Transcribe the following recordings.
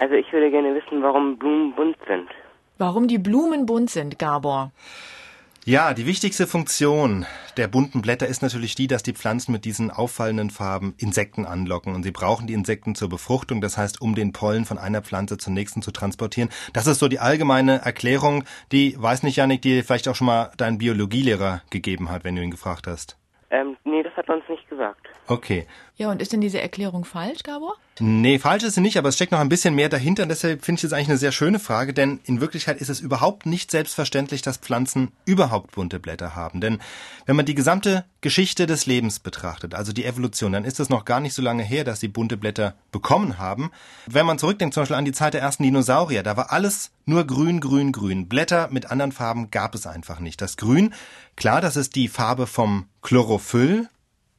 Also ich würde gerne wissen, warum Blumen bunt sind. Warum die Blumen bunt sind, Gabor? Ja, die wichtigste Funktion der bunten Blätter ist natürlich die, dass die Pflanzen mit diesen auffallenden Farben Insekten anlocken. Und sie brauchen die Insekten zur Befruchtung, das heißt, um den Pollen von einer Pflanze zur nächsten zu transportieren. Das ist so die allgemeine Erklärung, die, weiß nicht, Janik, die vielleicht auch schon mal dein Biologielehrer gegeben hat, wenn du ihn gefragt hast. Nee, das hat er uns nicht gesagt. Okay. Ja, und ist denn diese Erklärung falsch, Gabor? Nee, falsch ist sie nicht, aber es steckt noch ein bisschen mehr dahinter. Und deshalb finde ich es eigentlich eine sehr schöne Frage, denn in Wirklichkeit ist es überhaupt nicht selbstverständlich, dass Pflanzen überhaupt bunte Blätter haben. Denn wenn man die gesamte Geschichte des Lebens betrachtet, also die Evolution, dann ist es noch gar nicht so lange her, dass sie bunte Blätter bekommen haben. Wenn man zurückdenkt zum Beispiel an die Zeit der ersten Dinosaurier, da war alles nur grün, grün, grün. Blätter mit anderen Farben gab es einfach nicht. Das Grün, klar, das ist die Farbe vom Chlorophyll,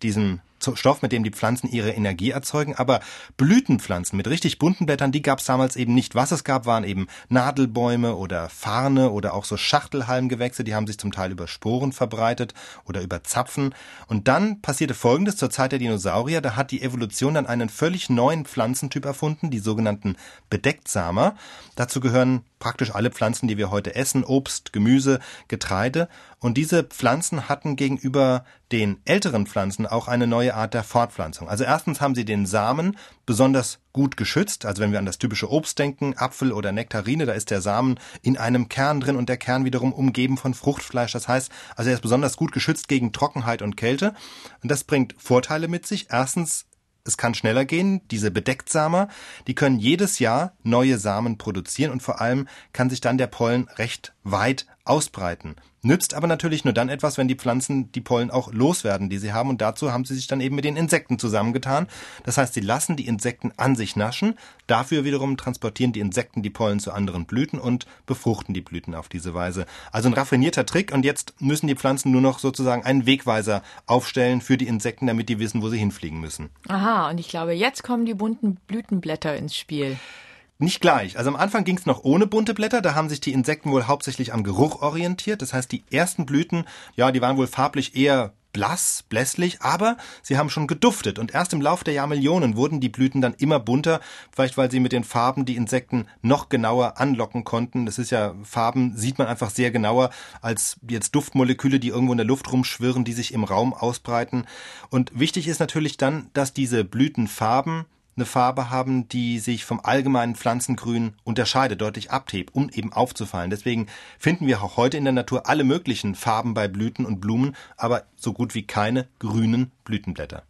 diesem Stoff, mit dem die Pflanzen ihre Energie erzeugen, aber Blütenpflanzen mit richtig bunten Blättern, die gab es damals eben nicht. Was es gab, waren eben Nadelbäume oder Farne oder auch so Schachtelhalmgewächse, die haben sich zum Teil über Sporen verbreitet oder über Zapfen. Und dann passierte Folgendes zur Zeit der Dinosaurier, da hat die Evolution dann einen völlig neuen Pflanzentyp erfunden, die sogenannten Bedecktsamer. Dazu gehören praktisch alle Pflanzen, die wir heute essen, Obst, Gemüse, Getreide. Und diese Pflanzen hatten gegenüber den älteren Pflanzen auch eine neue Art der Fortpflanzung. Also erstens haben sie den Samen besonders gut geschützt. Also wenn wir an das typische Obst denken, Apfel oder Nektarine, da ist der Samen in einem Kern drin und der Kern wiederum umgeben von Fruchtfleisch. Das heißt, also er ist besonders gut geschützt gegen Trockenheit und Kälte. Und das bringt Vorteile mit sich. Erstens es kann schneller gehen. Diese Bedecktsamer, die können jedes Jahr neue Samen produzieren und vor allem kann sich dann der Pollen recht weit ausbreiten. Nützt aber natürlich nur dann etwas, wenn die Pflanzen die Pollen auch loswerden, die sie haben. Und dazu haben sie sich dann eben mit den Insekten zusammengetan. Das heißt, sie lassen die Insekten an sich naschen. Dafür wiederum transportieren die Insekten die Pollen zu anderen Blüten und befruchten die Blüten auf diese Weise. Also ein raffinierter Trick. Und jetzt müssen die Pflanzen nur noch sozusagen einen Wegweiser aufstellen für die Insekten, damit die wissen, wo sie hinfliegen müssen. Aha, und ich glaube, jetzt kommen die bunten Blütenblätter ins Spiel. Nicht gleich. Also am Anfang ging es noch ohne bunte Blätter. Da haben sich die Insekten wohl hauptsächlich am Geruch orientiert. Das heißt, die ersten Blüten, ja, die waren wohl farblich eher blass, blässlich, aber sie haben schon geduftet und erst im Laufe der Jahrmillionen wurden die Blüten dann immer bunter, vielleicht weil sie mit den Farben die Insekten noch genauer anlocken konnten. Das ist ja, Farben sieht man einfach sehr genauer als jetzt Duftmoleküle, die irgendwo in der Luft rumschwirren, die sich im Raum ausbreiten. Und wichtig ist natürlich dann, dass diese Blütenfarben eine Farbe haben, die sich vom allgemeinen Pflanzengrün unterscheidet, deutlich abhebt, um eben aufzufallen. Deswegen finden wir auch heute in der Natur alle möglichen Farben bei Blüten und Blumen, aber so gut wie keine grünen Blütenblätter.